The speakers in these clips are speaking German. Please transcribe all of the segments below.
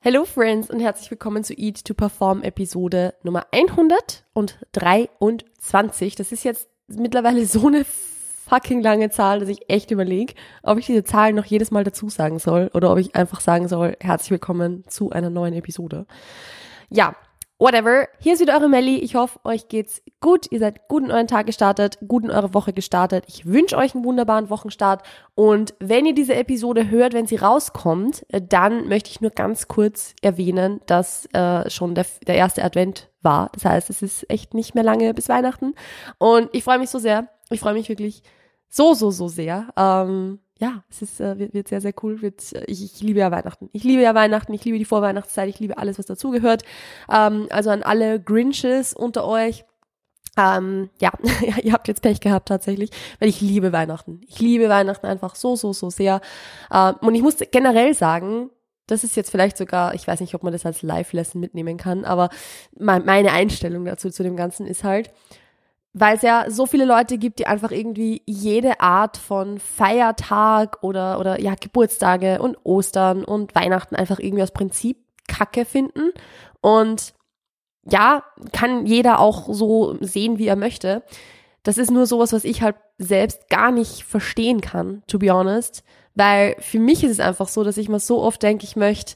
Hello Friends und herzlich willkommen zu Eat to Perform Episode Nummer 123. Das ist jetzt mittlerweile so eine fucking lange Zahl, dass ich echt überlege, ob ich diese Zahlen noch jedes Mal dazu sagen soll oder ob ich einfach sagen soll, herzlich willkommen zu einer neuen Episode. Ja, Whatever. Hier ist wieder eure Melli. Ich hoffe, euch geht's gut. Ihr seid gut in euren Tag gestartet, gut in eure Woche gestartet. Ich wünsche euch einen wunderbaren Wochenstart. Und wenn ihr diese Episode hört, wenn sie rauskommt, äh, dann möchte ich nur ganz kurz erwähnen, dass äh, schon der, der erste Advent war. Das heißt, es ist echt nicht mehr lange bis Weihnachten. Und ich freue mich so sehr. Ich freue mich wirklich so, so, so sehr. Ähm, ja, es ist, äh, wird, wird sehr, sehr cool. Wird, äh, ich, ich liebe ja Weihnachten. Ich liebe ja Weihnachten, ich liebe die Vorweihnachtszeit, ich liebe alles, was dazugehört. Ähm, also an alle Grinches unter euch. Ähm, ja, ihr habt jetzt Pech gehabt tatsächlich, weil ich liebe Weihnachten. Ich liebe Weihnachten einfach so, so, so sehr. Ähm, und ich muss generell sagen, das ist jetzt vielleicht sogar, ich weiß nicht, ob man das als Live-Lesson mitnehmen kann, aber meine Einstellung dazu zu dem Ganzen ist halt, weil es ja so viele Leute gibt, die einfach irgendwie jede Art von Feiertag oder, oder ja, Geburtstage und Ostern und Weihnachten einfach irgendwie aus Prinzip Kacke finden. Und ja, kann jeder auch so sehen, wie er möchte. Das ist nur sowas, was ich halt selbst gar nicht verstehen kann, to be honest. Weil für mich ist es einfach so, dass ich mir so oft denke, ich möchte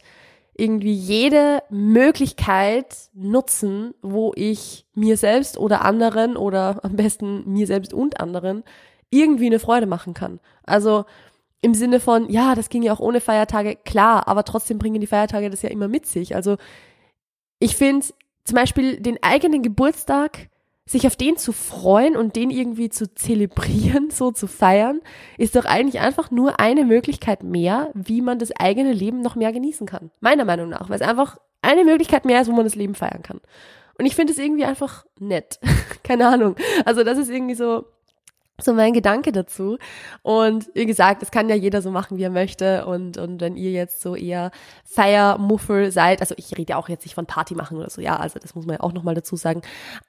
irgendwie jede Möglichkeit nutzen, wo ich mir selbst oder anderen oder am besten mir selbst und anderen irgendwie eine Freude machen kann. Also im Sinne von, ja, das ging ja auch ohne Feiertage, klar, aber trotzdem bringen die Feiertage das ja immer mit sich. Also ich finde zum Beispiel den eigenen Geburtstag sich auf den zu freuen und den irgendwie zu zelebrieren, so zu feiern, ist doch eigentlich einfach nur eine Möglichkeit mehr, wie man das eigene Leben noch mehr genießen kann. Meiner Meinung nach, weil es einfach eine Möglichkeit mehr ist, wo man das Leben feiern kann. Und ich finde es irgendwie einfach nett. Keine Ahnung. Also das ist irgendwie so, so mein Gedanke dazu. Und wie gesagt, es kann ja jeder so machen, wie er möchte. Und, und wenn ihr jetzt so eher Feiermuffel seid, also ich rede ja auch jetzt nicht von Party machen oder so, ja, also das muss man ja auch nochmal dazu sagen.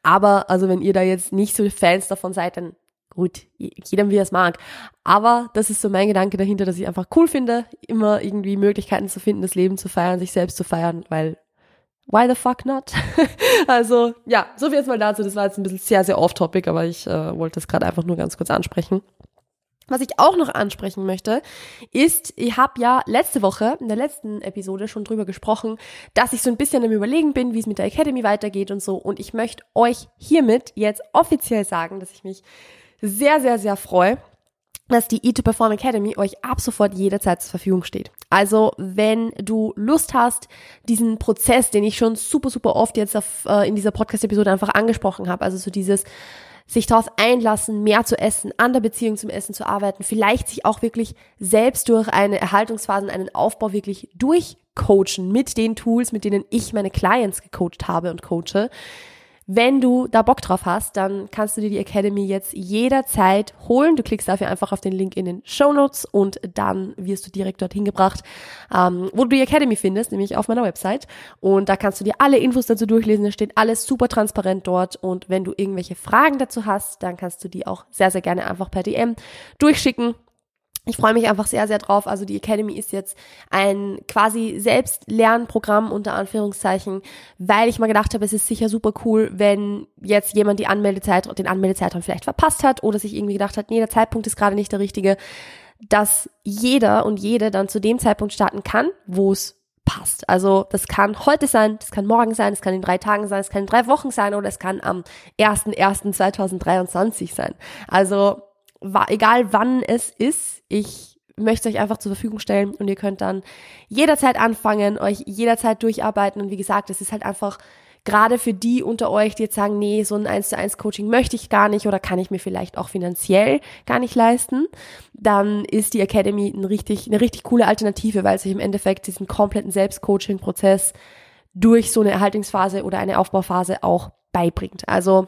Aber also wenn ihr da jetzt nicht so Fans davon seid, dann gut, jeder wie er es mag. Aber das ist so mein Gedanke dahinter, dass ich einfach cool finde, immer irgendwie Möglichkeiten zu finden, das Leben zu feiern, sich selbst zu feiern, weil why the fuck not? also ja, so viel jetzt mal dazu. Das war jetzt ein bisschen sehr, sehr off-topic, aber ich äh, wollte das gerade einfach nur ganz kurz ansprechen. Was ich auch noch ansprechen möchte, ist, ich habe ja letzte Woche, in der letzten Episode schon drüber gesprochen, dass ich so ein bisschen am Überlegen bin, wie es mit der Academy weitergeht und so. Und ich möchte euch hiermit jetzt offiziell sagen, dass ich mich sehr, sehr, sehr freue, dass die E2Perform Academy euch ab sofort jederzeit zur Verfügung steht. Also, wenn du Lust hast, diesen Prozess, den ich schon super, super oft jetzt auf, äh, in dieser Podcast-Episode einfach angesprochen habe, also so dieses sich darauf einlassen, mehr zu essen, an der Beziehung zum Essen zu arbeiten, vielleicht sich auch wirklich selbst durch eine Erhaltungsphase, einen Aufbau wirklich durchcoachen mit den Tools, mit denen ich meine Clients gecoacht habe und coache, wenn du da Bock drauf hast, dann kannst du dir die Academy jetzt jederzeit holen. Du klickst dafür einfach auf den Link in den Show Notes und dann wirst du direkt dorthin gebracht, ähm, wo du die Academy findest, nämlich auf meiner Website. Und da kannst du dir alle Infos dazu durchlesen. Da steht alles super transparent dort. Und wenn du irgendwelche Fragen dazu hast, dann kannst du die auch sehr, sehr gerne einfach per DM durchschicken ich freue mich einfach sehr, sehr drauf. Also die Academy ist jetzt ein quasi Selbstlernprogramm unter Anführungszeichen, weil ich mal gedacht habe, es ist sicher super cool, wenn jetzt jemand die Anmeldezeit, den Anmeldezeitraum vielleicht verpasst hat oder sich irgendwie gedacht hat, nee, der Zeitpunkt ist gerade nicht der richtige, dass jeder und jede dann zu dem Zeitpunkt starten kann, wo es passt. Also das kann heute sein, das kann morgen sein, es kann in drei Tagen sein, es kann in drei Wochen sein oder es kann am 1.1.2023 sein. Also egal wann es ist, ich möchte euch einfach zur Verfügung stellen und ihr könnt dann jederzeit anfangen, euch jederzeit durcharbeiten und wie gesagt, es ist halt einfach gerade für die unter euch, die jetzt sagen, nee, so ein 1 zu 1 Coaching möchte ich gar nicht oder kann ich mir vielleicht auch finanziell gar nicht leisten, dann ist die Academy ein richtig, eine richtig coole Alternative, weil sich im Endeffekt diesen kompletten Selbstcoaching-Prozess durch so eine Erhaltungsphase oder eine Aufbauphase auch beibringt. Also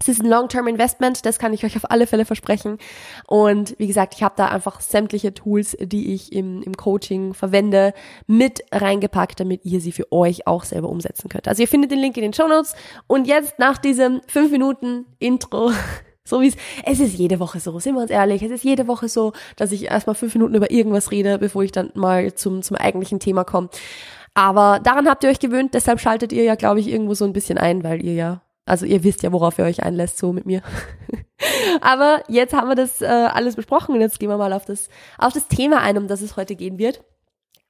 es ist ein Long-Term-Investment, das kann ich euch auf alle Fälle versprechen. Und wie gesagt, ich habe da einfach sämtliche Tools, die ich im, im Coaching verwende, mit reingepackt, damit ihr sie für euch auch selber umsetzen könnt. Also ihr findet den Link in den Show Notes. Und jetzt nach diesem 5 Minuten Intro, so wie es, es ist jede Woche so, sind wir uns ehrlich, es ist jede Woche so, dass ich erstmal fünf Minuten über irgendwas rede, bevor ich dann mal zum, zum eigentlichen Thema komme. Aber daran habt ihr euch gewöhnt, deshalb schaltet ihr ja, glaube ich, irgendwo so ein bisschen ein, weil ihr ja, also ihr wisst ja, worauf ihr euch einlässt, so mit mir. Aber jetzt haben wir das äh, alles besprochen und jetzt gehen wir mal auf das, auf das Thema ein, um das es heute gehen wird.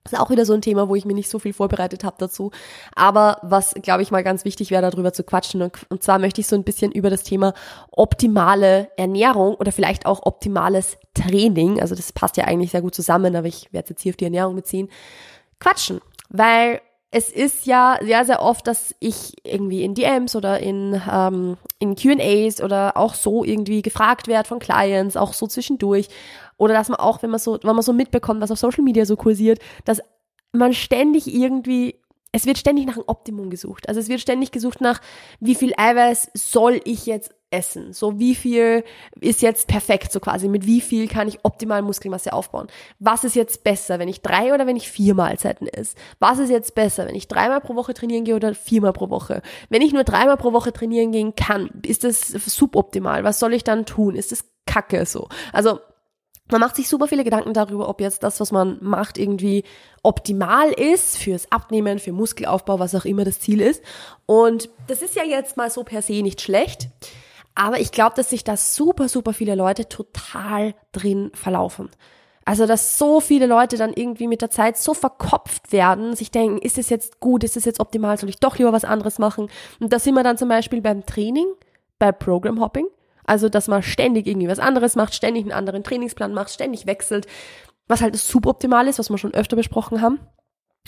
Das ist auch wieder so ein Thema, wo ich mir nicht so viel vorbereitet habe dazu. Aber was, glaube ich, mal ganz wichtig wäre, darüber zu quatschen. Und, und zwar möchte ich so ein bisschen über das Thema optimale Ernährung oder vielleicht auch optimales Training, also das passt ja eigentlich sehr gut zusammen, aber ich werde jetzt hier auf die Ernährung beziehen, quatschen. Weil es ist ja sehr, sehr oft, dass ich irgendwie in DMs oder in, ähm, in QAs oder auch so irgendwie gefragt werde von Clients, auch so zwischendurch. Oder dass man auch, wenn man so, wenn man so mitbekommt, was auf Social Media so kursiert, dass man ständig irgendwie es wird ständig nach einem Optimum gesucht. Also es wird ständig gesucht nach, wie viel Eiweiß soll ich jetzt essen? So wie viel ist jetzt perfekt, so quasi. Mit wie viel kann ich optimal Muskelmasse aufbauen? Was ist jetzt besser, wenn ich drei oder wenn ich vier Mahlzeiten esse? Was ist jetzt besser, wenn ich dreimal pro Woche trainieren gehe oder viermal pro Woche? Wenn ich nur dreimal pro Woche trainieren gehen kann, ist das suboptimal. Was soll ich dann tun? Ist das Kacke so? Also man macht sich super viele Gedanken darüber, ob jetzt das, was man macht, irgendwie optimal ist fürs Abnehmen, für Muskelaufbau, was auch immer das Ziel ist. Und das ist ja jetzt mal so per se nicht schlecht. Aber ich glaube, dass sich da super, super viele Leute total drin verlaufen. Also, dass so viele Leute dann irgendwie mit der Zeit so verkopft werden, sich denken, ist es jetzt gut, ist es jetzt optimal, soll ich doch lieber was anderes machen? Und da sind wir dann zum Beispiel beim Training, bei Program Hopping. Also, dass man ständig irgendwie was anderes macht, ständig einen anderen Trainingsplan macht, ständig wechselt, was halt suboptimal ist, was wir schon öfter besprochen haben.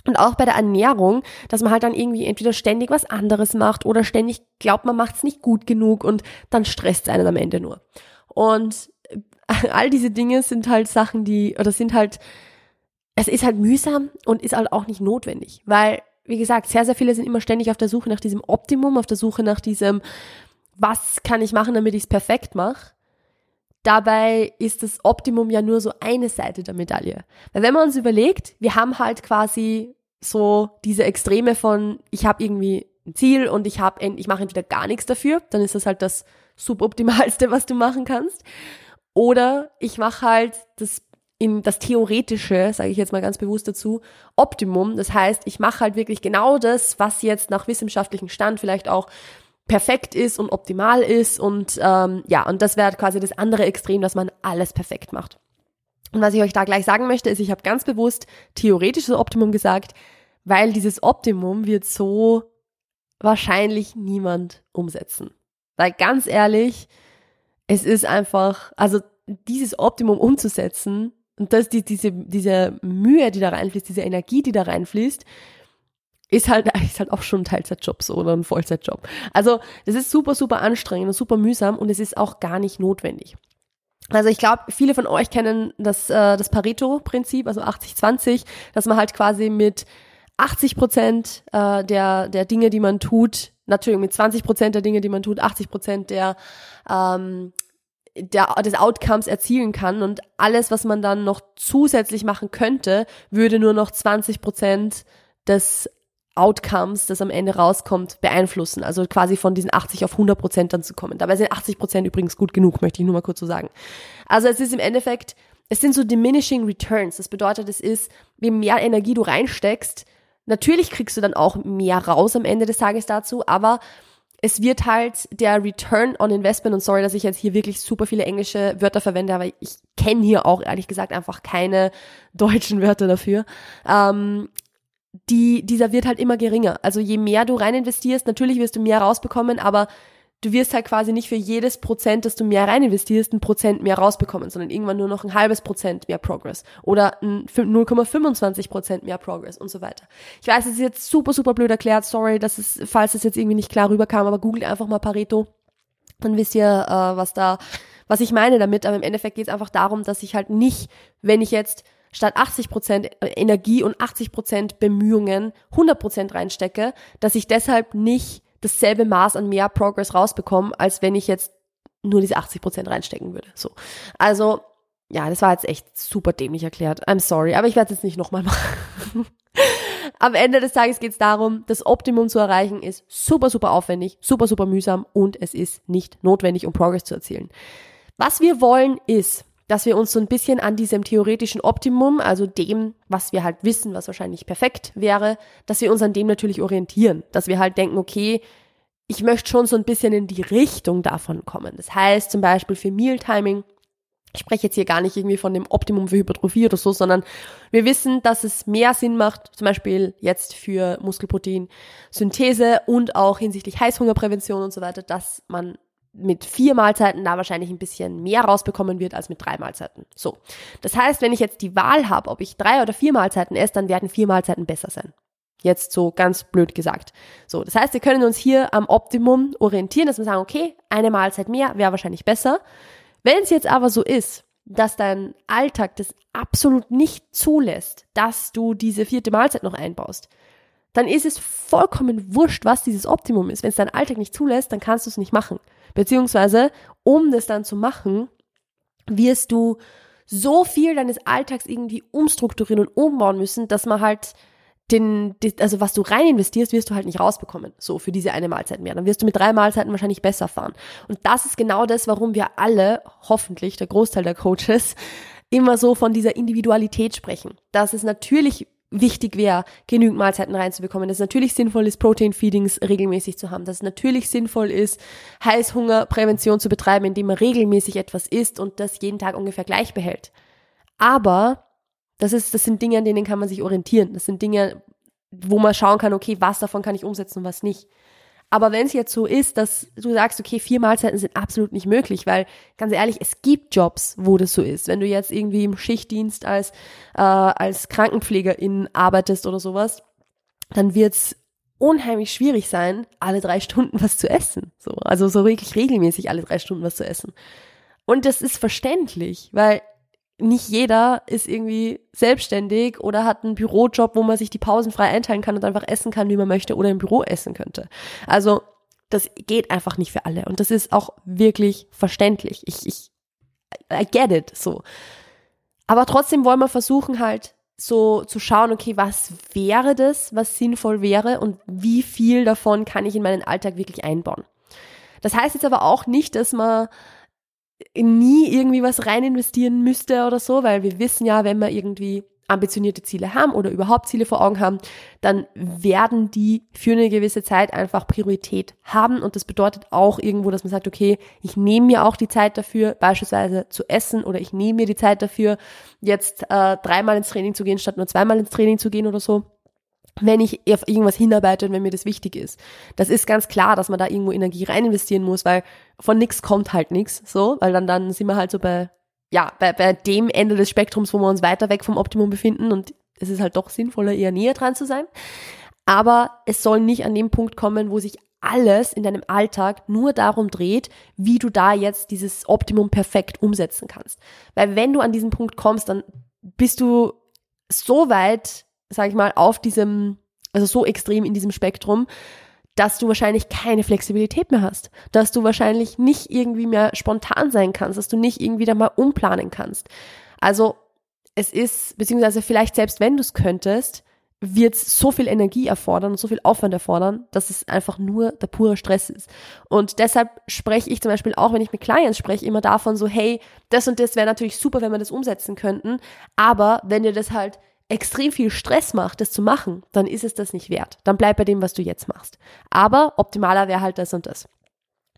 Und auch bei der Ernährung, dass man halt dann irgendwie entweder ständig was anderes macht oder ständig glaubt, man macht es nicht gut genug und dann stresst es einen am Ende nur. Und all diese Dinge sind halt Sachen, die, oder sind halt, es ist halt mühsam und ist halt auch nicht notwendig, weil, wie gesagt, sehr, sehr viele sind immer ständig auf der Suche nach diesem Optimum, auf der Suche nach diesem, was kann ich machen, damit ich es perfekt mache. Dabei ist das Optimum ja nur so eine Seite der Medaille. Weil wenn man uns überlegt, wir haben halt quasi so diese Extreme von, ich habe irgendwie ein Ziel und ich ich mache entweder gar nichts dafür, dann ist das halt das suboptimalste, was du machen kannst. Oder ich mache halt das in das theoretische, sage ich jetzt mal ganz bewusst dazu, Optimum. Das heißt, ich mache halt wirklich genau das, was jetzt nach wissenschaftlichem Stand vielleicht auch perfekt ist und optimal ist und ähm, ja, und das wäre quasi das andere Extrem, dass man alles perfekt macht. Und was ich euch da gleich sagen möchte, ist, ich habe ganz bewusst theoretisches Optimum gesagt, weil dieses Optimum wird so wahrscheinlich niemand umsetzen. Weil ganz ehrlich, es ist einfach, also dieses Optimum umzusetzen und das, die, diese, diese Mühe, die da reinfließt, diese Energie, die da reinfließt, ist halt, ist halt auch schon ein Teilzeitjob so oder ein Vollzeitjob. Also das ist super, super anstrengend und super mühsam und es ist auch gar nicht notwendig. Also ich glaube, viele von euch kennen das, äh, das Pareto-Prinzip, also 80-20, dass man halt quasi mit 80 Prozent äh, der, der Dinge, die man tut, natürlich mit 20 Prozent der Dinge, die man tut, 80 Prozent der, ähm, der, des Outcomes erzielen kann und alles, was man dann noch zusätzlich machen könnte, würde nur noch 20 Prozent des Outcomes, das am Ende rauskommt, beeinflussen. Also quasi von diesen 80 auf 100 Prozent dann zu kommen. Dabei sind 80 Prozent übrigens gut genug, möchte ich nur mal kurz so sagen. Also es ist im Endeffekt, es sind so diminishing returns. Das bedeutet, es ist, je mehr Energie du reinsteckst, natürlich kriegst du dann auch mehr raus am Ende des Tages dazu, aber es wird halt der Return on Investment, und sorry, dass ich jetzt hier wirklich super viele englische Wörter verwende, aber ich kenne hier auch ehrlich gesagt einfach keine deutschen Wörter dafür. Ähm, die, dieser wird halt immer geringer. Also je mehr du rein investierst, natürlich wirst du mehr rausbekommen, aber du wirst halt quasi nicht für jedes Prozent, das du mehr rein investierst, ein Prozent mehr rausbekommen, sondern irgendwann nur noch ein halbes Prozent mehr Progress oder 0,25 Prozent mehr Progress und so weiter. Ich weiß, es ist jetzt super, super blöd erklärt, sorry, dass es, falls es jetzt irgendwie nicht klar rüberkam, aber googelt einfach mal Pareto, dann wisst ihr, äh, was da, was ich meine damit, aber im Endeffekt geht es einfach darum, dass ich halt nicht, wenn ich jetzt statt 80 Prozent Energie und 80 Prozent Bemühungen 100 Prozent reinstecke, dass ich deshalb nicht dasselbe Maß an mehr Progress rausbekomme, als wenn ich jetzt nur diese 80 Prozent reinstecken würde. So. Also, ja, das war jetzt echt super dämlich erklärt. I'm sorry, aber ich werde es jetzt nicht nochmal machen. Am Ende des Tages geht es darum, das Optimum zu erreichen ist super, super aufwendig, super, super mühsam und es ist nicht notwendig, um Progress zu erzielen. Was wir wollen ist, dass wir uns so ein bisschen an diesem theoretischen Optimum, also dem, was wir halt wissen, was wahrscheinlich perfekt wäre, dass wir uns an dem natürlich orientieren. Dass wir halt denken, okay, ich möchte schon so ein bisschen in die Richtung davon kommen. Das heißt zum Beispiel für Mealtiming, ich spreche jetzt hier gar nicht irgendwie von dem Optimum für Hypertrophie oder so, sondern wir wissen, dass es mehr Sinn macht, zum Beispiel jetzt für Muskelproteinsynthese und auch hinsichtlich Heißhungerprävention und so weiter, dass man mit vier Mahlzeiten da wahrscheinlich ein bisschen mehr rausbekommen wird als mit drei Mahlzeiten. So. Das heißt, wenn ich jetzt die Wahl habe, ob ich drei oder vier Mahlzeiten esse, dann werden vier Mahlzeiten besser sein. Jetzt so ganz blöd gesagt. So. Das heißt, wir können uns hier am Optimum orientieren, dass wir sagen, okay, eine Mahlzeit mehr wäre wahrscheinlich besser. Wenn es jetzt aber so ist, dass dein Alltag das absolut nicht zulässt, dass du diese vierte Mahlzeit noch einbaust, dann ist es vollkommen wurscht, was dieses Optimum ist. Wenn es dein Alltag nicht zulässt, dann kannst du es nicht machen. Beziehungsweise, um das dann zu machen, wirst du so viel deines Alltags irgendwie umstrukturieren und umbauen müssen, dass man halt den, also was du rein investierst, wirst du halt nicht rausbekommen. So, für diese eine Mahlzeit mehr. Dann wirst du mit drei Mahlzeiten wahrscheinlich besser fahren. Und das ist genau das, warum wir alle, hoffentlich der Großteil der Coaches, immer so von dieser Individualität sprechen. Dass es natürlich wichtig wäre, genügend Mahlzeiten reinzubekommen, dass es natürlich sinnvoll ist, Protein-Feedings regelmäßig zu haben, dass es natürlich sinnvoll ist, Heißhungerprävention zu betreiben, indem man regelmäßig etwas isst und das jeden Tag ungefähr gleich behält. Aber das ist, das sind Dinge, an denen kann man sich orientieren. Das sind Dinge, wo man schauen kann, okay, was davon kann ich umsetzen und was nicht. Aber wenn es jetzt so ist, dass du sagst, okay, vier Mahlzeiten sind absolut nicht möglich, weil ganz ehrlich, es gibt Jobs, wo das so ist. Wenn du jetzt irgendwie im Schichtdienst als, äh, als Krankenpflegerin arbeitest oder sowas, dann wird's unheimlich schwierig sein, alle drei Stunden was zu essen. So, also so wirklich regelmäßig alle drei Stunden was zu essen. Und das ist verständlich, weil nicht jeder ist irgendwie selbstständig oder hat einen Bürojob, wo man sich die Pausen frei einteilen kann und einfach essen kann, wie man möchte oder im Büro essen könnte. Also das geht einfach nicht für alle und das ist auch wirklich verständlich. Ich, ich, I get it, so. Aber trotzdem wollen wir versuchen halt so zu schauen, okay, was wäre das, was sinnvoll wäre und wie viel davon kann ich in meinen Alltag wirklich einbauen. Das heißt jetzt aber auch nicht, dass man nie irgendwie was rein investieren müsste oder so, weil wir wissen ja, wenn wir irgendwie ambitionierte Ziele haben oder überhaupt Ziele vor Augen haben, dann werden die für eine gewisse Zeit einfach Priorität haben. Und das bedeutet auch irgendwo, dass man sagt, okay, ich nehme mir auch die Zeit dafür, beispielsweise zu essen oder ich nehme mir die Zeit dafür, jetzt äh, dreimal ins Training zu gehen, statt nur zweimal ins Training zu gehen oder so wenn ich auf irgendwas hinarbeite und wenn mir das wichtig ist. Das ist ganz klar, dass man da irgendwo Energie rein investieren muss, weil von nix kommt halt nix, so, weil dann, dann sind wir halt so bei, ja, bei, bei dem Ende des Spektrums, wo wir uns weiter weg vom Optimum befinden und es ist halt doch sinnvoller, eher näher dran zu sein. Aber es soll nicht an dem Punkt kommen, wo sich alles in deinem Alltag nur darum dreht, wie du da jetzt dieses Optimum perfekt umsetzen kannst. Weil wenn du an diesen Punkt kommst, dann bist du so weit sag ich mal, auf diesem, also so extrem in diesem Spektrum, dass du wahrscheinlich keine Flexibilität mehr hast, dass du wahrscheinlich nicht irgendwie mehr spontan sein kannst, dass du nicht irgendwie da mal umplanen kannst. Also es ist, beziehungsweise vielleicht selbst wenn du es könntest, wird es so viel Energie erfordern und so viel Aufwand erfordern, dass es einfach nur der pure Stress ist. Und deshalb spreche ich zum Beispiel auch, wenn ich mit Clients spreche, immer davon so, hey, das und das wäre natürlich super, wenn wir das umsetzen könnten, aber wenn dir das halt extrem viel Stress macht, das zu machen, dann ist es das nicht wert. Dann bleib bei dem, was du jetzt machst. Aber optimaler wäre halt das und das.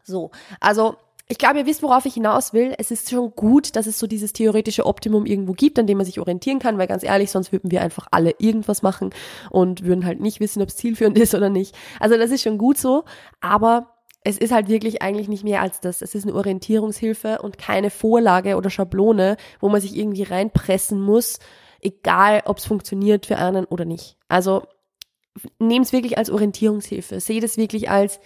So, also ich glaube, ihr wisst, worauf ich hinaus will. Es ist schon gut, dass es so dieses theoretische Optimum irgendwo gibt, an dem man sich orientieren kann, weil ganz ehrlich, sonst würden wir einfach alle irgendwas machen und würden halt nicht wissen, ob es zielführend ist oder nicht. Also das ist schon gut so, aber es ist halt wirklich eigentlich nicht mehr als das. Es ist eine Orientierungshilfe und keine Vorlage oder Schablone, wo man sich irgendwie reinpressen muss, egal ob es funktioniert für einen oder nicht. Also nehmt es wirklich als Orientierungshilfe. Seht es wirklich als,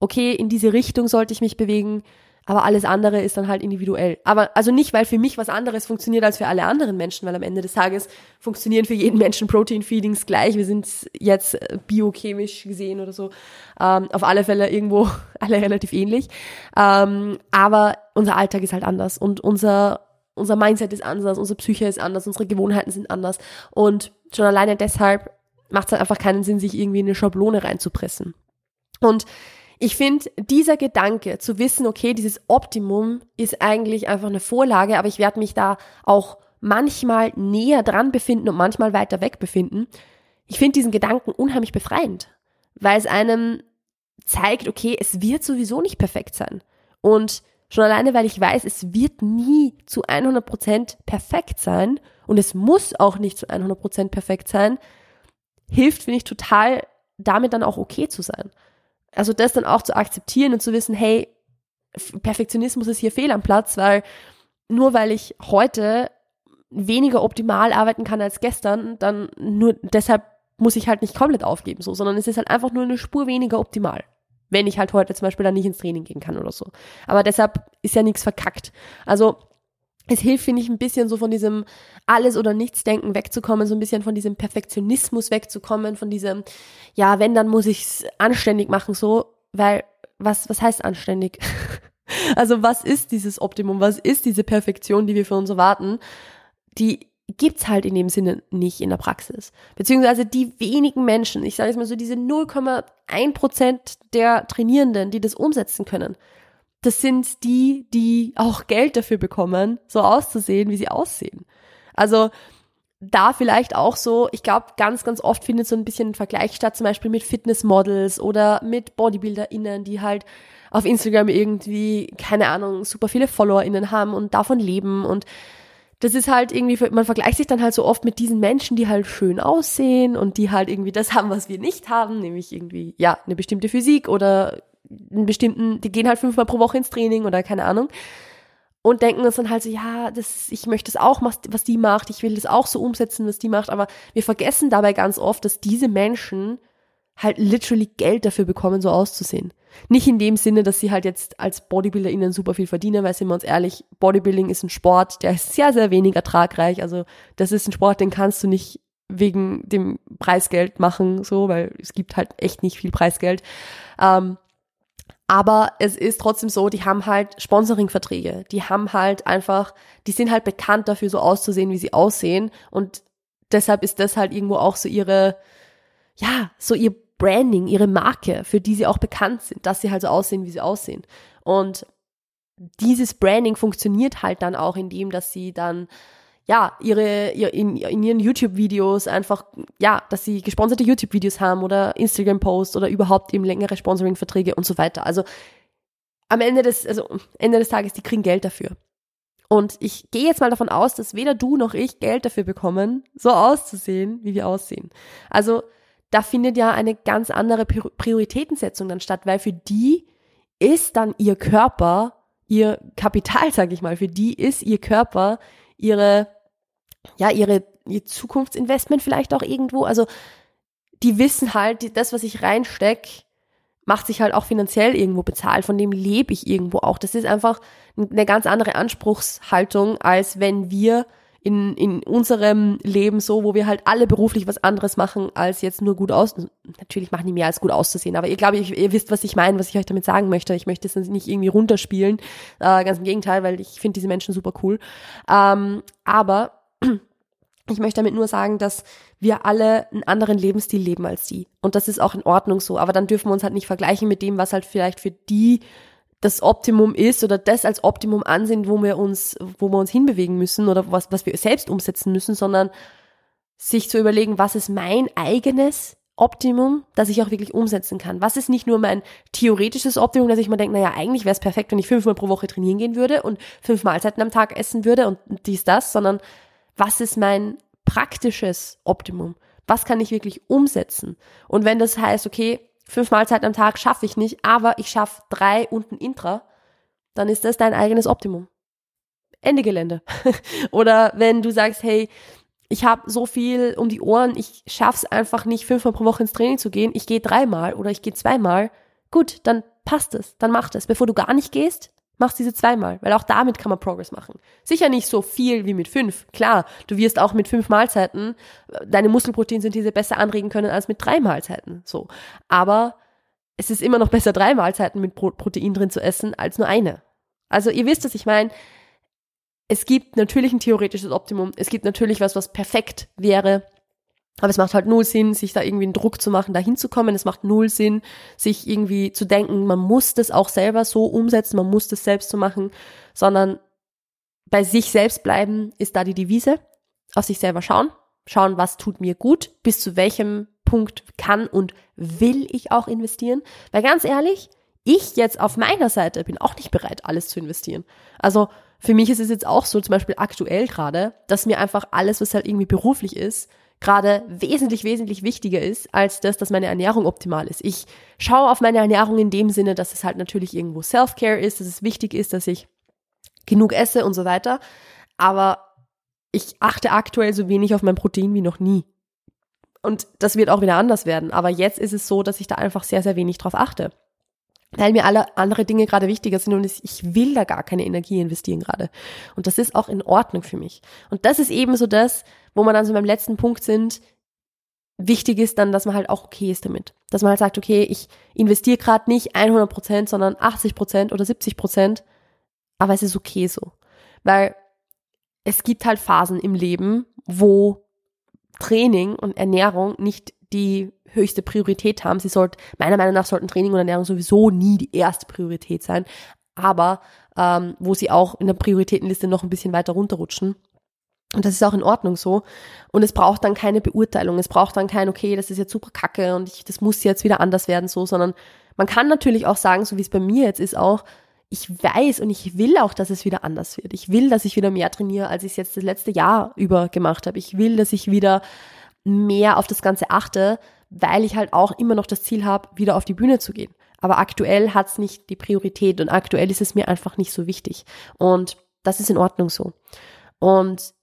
okay, in diese Richtung sollte ich mich bewegen, aber alles andere ist dann halt individuell. Aber also nicht, weil für mich was anderes funktioniert als für alle anderen Menschen, weil am Ende des Tages funktionieren für jeden Menschen Protein-Feedings gleich. Wir sind jetzt biochemisch gesehen oder so ähm, auf alle Fälle irgendwo alle relativ ähnlich. Ähm, aber unser Alltag ist halt anders und unser unser Mindset ist anders, unsere Psyche ist anders, unsere Gewohnheiten sind anders. Und schon alleine deshalb macht es halt einfach keinen Sinn, sich irgendwie in eine Schablone reinzupressen. Und ich finde, dieser Gedanke zu wissen, okay, dieses Optimum ist eigentlich einfach eine Vorlage, aber ich werde mich da auch manchmal näher dran befinden und manchmal weiter weg befinden. Ich finde diesen Gedanken unheimlich befreiend, weil es einem zeigt, okay, es wird sowieso nicht perfekt sein. Und schon alleine, weil ich weiß, es wird nie zu 100% perfekt sein und es muss auch nicht zu 100% perfekt sein, hilft, finde ich, total damit dann auch okay zu sein. Also das dann auch zu akzeptieren und zu wissen, hey, Perfektionismus ist hier fehl am Platz, weil nur weil ich heute weniger optimal arbeiten kann als gestern, dann nur deshalb muss ich halt nicht komplett aufgeben, so, sondern es ist halt einfach nur eine Spur weniger optimal. Wenn ich halt heute zum Beispiel dann nicht ins Training gehen kann oder so. Aber deshalb ist ja nichts verkackt. Also es hilft, finde ich, ein bisschen so von diesem Alles- oder Nichts-Denken wegzukommen, so ein bisschen von diesem Perfektionismus wegzukommen, von diesem, ja, wenn, dann muss ich's anständig machen, so, weil, was, was heißt anständig? also, was ist dieses Optimum? Was ist diese Perfektion, die wir für uns erwarten? Die gibt's halt in dem Sinne nicht in der Praxis. Beziehungsweise die wenigen Menschen, ich sage jetzt mal so, diese 0,1 Prozent der Trainierenden, die das umsetzen können, das sind die, die auch Geld dafür bekommen, so auszusehen, wie sie aussehen. Also da vielleicht auch so, ich glaube, ganz, ganz oft findet so ein bisschen ein Vergleich statt, zum Beispiel mit Fitnessmodels oder mit BodybuilderInnen, die halt auf Instagram irgendwie, keine Ahnung, super viele FollowerInnen haben und davon leben und das ist halt irgendwie, man vergleicht sich dann halt so oft mit diesen Menschen, die halt schön aussehen und die halt irgendwie das haben, was wir nicht haben, nämlich irgendwie, ja, eine bestimmte Physik oder einen bestimmten, die gehen halt fünfmal pro Woche ins Training oder keine Ahnung. Und denken uns dann halt so, ja, das, ich möchte das auch, was die macht, ich will das auch so umsetzen, was die macht, aber wir vergessen dabei ganz oft, dass diese Menschen halt literally Geld dafür bekommen, so auszusehen. Nicht in dem Sinne, dass sie halt jetzt als BodybuilderInnen super viel verdienen, weil sind wir uns ehrlich, Bodybuilding ist ein Sport, der ist sehr, sehr wenig ertragreich. Also das ist ein Sport, den kannst du nicht wegen dem Preisgeld machen, so, weil es gibt halt echt nicht viel Preisgeld. Ähm, aber es ist trotzdem so, die haben halt Sponsoring-Verträge. Die haben halt einfach, die sind halt bekannt dafür, so auszusehen, wie sie aussehen. Und deshalb ist das halt irgendwo auch so ihre, ja, so ihr Branding, ihre Marke, für die sie auch bekannt sind, dass sie halt so aussehen, wie sie aussehen. Und dieses Branding funktioniert halt dann auch in dem, dass sie dann ja, ihre, in, in ihren YouTube-Videos einfach, ja, dass sie gesponserte YouTube-Videos haben oder Instagram-Posts oder überhaupt eben längere Sponsoring-Verträge und so weiter. Also am Ende des, also Ende des Tages, die kriegen Geld dafür. Und ich gehe jetzt mal davon aus, dass weder du noch ich Geld dafür bekommen, so auszusehen, wie wir aussehen. Also da findet ja eine ganz andere Prioritätensetzung dann statt, weil für die ist dann ihr Körper, ihr Kapital, sag ich mal, für die ist ihr Körper ihre, ja, ihre, ihr Zukunftsinvestment vielleicht auch irgendwo. Also die wissen halt, das, was ich reinsteck, macht sich halt auch finanziell irgendwo bezahlt, von dem lebe ich irgendwo auch. Das ist einfach eine ganz andere Anspruchshaltung, als wenn wir in, in unserem Leben so, wo wir halt alle beruflich was anderes machen, als jetzt nur gut aus. Natürlich machen die mehr als gut auszusehen, aber ihr glaube, ich, ihr wisst, was ich meine, was ich euch damit sagen möchte. Ich möchte es nicht irgendwie runterspielen. Äh, ganz im Gegenteil, weil ich finde diese Menschen super cool. Ähm, aber ich möchte damit nur sagen, dass wir alle einen anderen Lebensstil leben als die. Und das ist auch in Ordnung so. Aber dann dürfen wir uns halt nicht vergleichen mit dem, was halt vielleicht für die das Optimum ist oder das als Optimum ansehen, wo wir uns, wo wir uns hinbewegen müssen oder was, was wir selbst umsetzen müssen, sondern sich zu überlegen, was ist mein eigenes Optimum, das ich auch wirklich umsetzen kann. Was ist nicht nur mein theoretisches Optimum, dass ich mir denke, naja, eigentlich wäre es perfekt, wenn ich fünfmal pro Woche trainieren gehen würde und fünf Mahlzeiten am Tag essen würde und dies, das, sondern was ist mein praktisches Optimum? Was kann ich wirklich umsetzen? Und wenn das heißt, okay, fünf Mahlzeiten am Tag schaffe ich nicht, aber ich schaffe drei und ein Intra, dann ist das dein eigenes Optimum. Ende Gelände. Oder wenn du sagst, hey, ich habe so viel um die Ohren, ich schaff's einfach nicht, fünfmal pro Woche ins Training zu gehen, ich gehe dreimal oder ich gehe zweimal, gut, dann passt es, dann mach das. Bevor du gar nicht gehst, machst diese zweimal, weil auch damit kann man Progress machen. Sicher nicht so viel wie mit fünf. Klar, du wirst auch mit fünf Mahlzeiten äh, deine Muskelproteinsynthese besser anregen können als mit drei Mahlzeiten. So. Aber es ist immer noch besser, drei Mahlzeiten mit Protein drin zu essen, als nur eine. Also ihr wisst, was ich meine. Es gibt natürlich ein theoretisches Optimum. Es gibt natürlich was, was perfekt wäre. Aber es macht halt null Sinn, sich da irgendwie einen Druck zu machen, da hinzukommen. Es macht null Sinn, sich irgendwie zu denken, man muss das auch selber so umsetzen, man muss das selbst so machen, sondern bei sich selbst bleiben ist da die Devise. Auf sich selber schauen, schauen, was tut mir gut, bis zu welchem Punkt kann und will ich auch investieren. Weil ganz ehrlich, ich jetzt auf meiner Seite bin auch nicht bereit, alles zu investieren. Also für mich ist es jetzt auch so, zum Beispiel aktuell gerade, dass mir einfach alles, was halt irgendwie beruflich ist, gerade wesentlich, wesentlich wichtiger ist, als das, dass meine Ernährung optimal ist. Ich schaue auf meine Ernährung in dem Sinne, dass es halt natürlich irgendwo Self-Care ist, dass es wichtig ist, dass ich genug esse und so weiter. Aber ich achte aktuell so wenig auf mein Protein wie noch nie. Und das wird auch wieder anders werden. Aber jetzt ist es so, dass ich da einfach sehr, sehr wenig drauf achte weil mir alle andere Dinge gerade wichtiger sind und ich will da gar keine Energie investieren gerade. Und das ist auch in Ordnung für mich. Und das ist eben so das, wo man dann so beim letzten Punkt sind, wichtig ist dann, dass man halt auch okay ist damit. Dass man halt sagt, okay, ich investiere gerade nicht 100 Prozent, sondern 80 Prozent oder 70 Prozent, aber es ist okay so. Weil es gibt halt Phasen im Leben, wo Training und Ernährung nicht die höchste Priorität haben. Sie sollte, meiner Meinung nach sollten Training und Ernährung sowieso nie die erste Priorität sein, aber ähm, wo sie auch in der Prioritätenliste noch ein bisschen weiter runterrutschen. Und das ist auch in Ordnung so. Und es braucht dann keine Beurteilung. Es braucht dann kein, okay, das ist jetzt super kacke und ich, das muss jetzt wieder anders werden, so, sondern man kann natürlich auch sagen, so wie es bei mir jetzt ist auch, ich weiß und ich will auch, dass es wieder anders wird. Ich will, dass ich wieder mehr trainiere, als ich es jetzt das letzte Jahr über gemacht habe. Ich will, dass ich wieder mehr auf das Ganze achte, weil ich halt auch immer noch das Ziel habe, wieder auf die Bühne zu gehen. Aber aktuell hat es nicht die Priorität und aktuell ist es mir einfach nicht so wichtig. Und das ist in Ordnung so. Und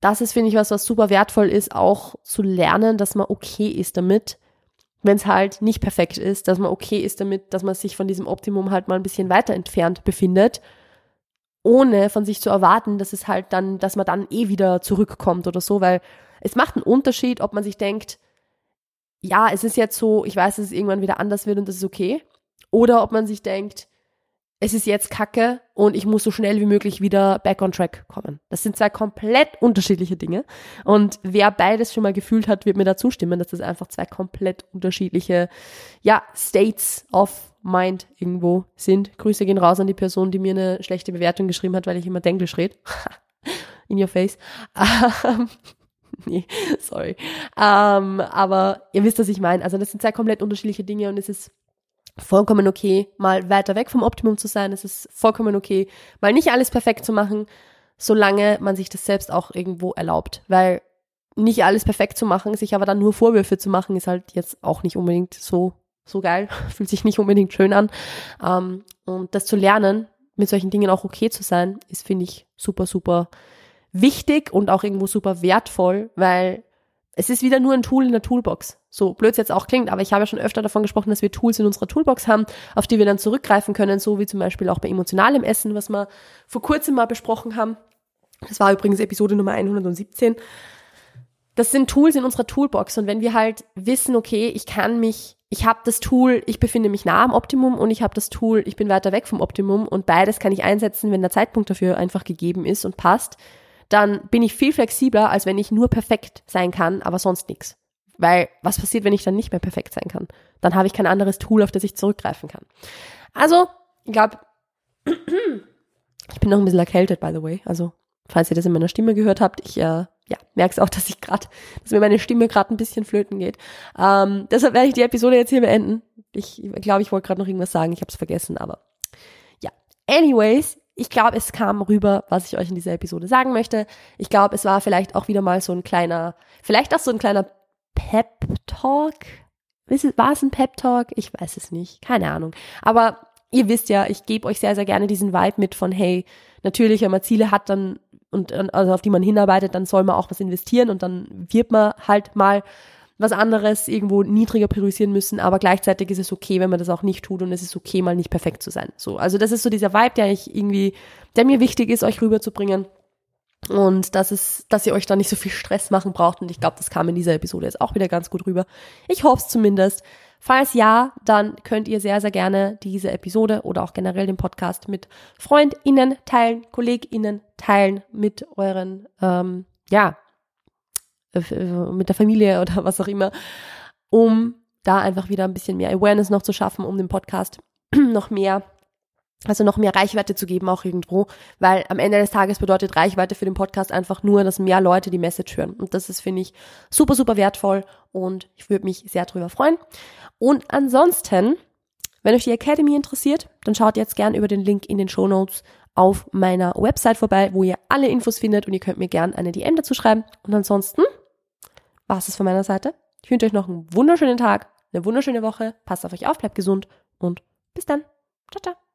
das ist, finde ich, was, was super wertvoll ist, auch zu lernen, dass man okay ist damit, wenn es halt nicht perfekt ist, dass man okay ist damit, dass man sich von diesem Optimum halt mal ein bisschen weiter entfernt befindet, ohne von sich zu erwarten, dass es halt dann, dass man dann eh wieder zurückkommt oder so, weil es macht einen Unterschied, ob man sich denkt, ja, es ist jetzt so, ich weiß, dass es irgendwann wieder anders wird und das ist okay. Oder ob man sich denkt, es ist jetzt Kacke und ich muss so schnell wie möglich wieder back on track kommen. Das sind zwei komplett unterschiedliche Dinge. Und wer beides schon mal gefühlt hat, wird mir da zustimmen, dass das einfach zwei komplett unterschiedliche, ja, States of Mind irgendwo sind. Grüße gehen raus an die Person, die mir eine schlechte Bewertung geschrieben hat, weil ich immer Denglisch rede. In your face. nee, sorry. Ähm, aber ihr wisst, was ich meine. Also das sind zwei komplett unterschiedliche Dinge und es ist vollkommen okay, mal weiter weg vom Optimum zu sein. Es ist vollkommen okay, mal nicht alles perfekt zu machen, solange man sich das selbst auch irgendwo erlaubt. Weil nicht alles perfekt zu machen, sich aber dann nur Vorwürfe zu machen, ist halt jetzt auch nicht unbedingt so, so geil. Fühlt sich nicht unbedingt schön an. Ähm, und das zu lernen, mit solchen Dingen auch okay zu sein, ist, finde ich, super, super wichtig und auch irgendwo super wertvoll, weil es ist wieder nur ein Tool in der Toolbox. So blöd es jetzt auch klingt, aber ich habe ja schon öfter davon gesprochen, dass wir Tools in unserer Toolbox haben, auf die wir dann zurückgreifen können, so wie zum Beispiel auch bei emotionalem Essen, was wir vor kurzem mal besprochen haben. Das war übrigens Episode Nummer 117. Das sind Tools in unserer Toolbox und wenn wir halt wissen, okay, ich kann mich, ich habe das Tool, ich befinde mich nah am Optimum und ich habe das Tool, ich bin weiter weg vom Optimum und beides kann ich einsetzen, wenn der Zeitpunkt dafür einfach gegeben ist und passt, dann bin ich viel flexibler, als wenn ich nur perfekt sein kann, aber sonst nichts. Weil was passiert, wenn ich dann nicht mehr perfekt sein kann? Dann habe ich kein anderes Tool, auf das ich zurückgreifen kann. Also, ich glaube, ich bin noch ein bisschen erkältet, by the way. Also, falls ihr das in meiner Stimme gehört habt, ich äh, ja, merke es auch, dass ich gerade, dass mir meine Stimme gerade ein bisschen flöten geht. Ähm, deshalb werde ich die Episode jetzt hier beenden. Ich glaube, ich wollte gerade noch irgendwas sagen, ich habe es vergessen, aber ja. Anyways, ich glaube, es kam rüber, was ich euch in dieser Episode sagen möchte. Ich glaube, es war vielleicht auch wieder mal so ein kleiner, vielleicht auch so ein kleiner Pep-Talk. War es ein Pep-Talk? Ich weiß es nicht. Keine Ahnung. Aber ihr wisst ja, ich gebe euch sehr, sehr gerne diesen Vibe mit von, hey, natürlich, wenn man Ziele hat, dann und also auf die man hinarbeitet, dann soll man auch was investieren und dann wird man halt mal was anderes irgendwo niedriger priorisieren müssen, aber gleichzeitig ist es okay, wenn man das auch nicht tut und es ist okay, mal nicht perfekt zu sein. So, also das ist so dieser Vibe, der ich irgendwie, der mir wichtig ist, euch rüberzubringen. Und das ist, dass ihr euch da nicht so viel Stress machen braucht. Und ich glaube, das kam in dieser Episode jetzt auch wieder ganz gut rüber. Ich hoffe es zumindest. Falls ja, dann könnt ihr sehr, sehr gerne diese Episode oder auch generell den Podcast mit FreundInnen teilen, KollegInnen teilen, mit euren, ähm, ja, mit der Familie oder was auch immer, um da einfach wieder ein bisschen mehr Awareness noch zu schaffen, um den Podcast noch mehr also noch mehr Reichweite zu geben auch irgendwo, weil am Ende des Tages bedeutet Reichweite für den Podcast einfach nur, dass mehr Leute die Message hören. Und das ist, finde ich, super, super wertvoll und ich würde mich sehr drüber freuen. Und ansonsten, wenn euch die Academy interessiert, dann schaut jetzt gern über den Link in den Show Notes auf meiner Website vorbei, wo ihr alle Infos findet und ihr könnt mir gern eine DM dazu schreiben. Und ansonsten war es von meiner Seite. Ich wünsche euch noch einen wunderschönen Tag, eine wunderschöne Woche. Passt auf euch auf, bleibt gesund und bis dann. Ciao, ciao.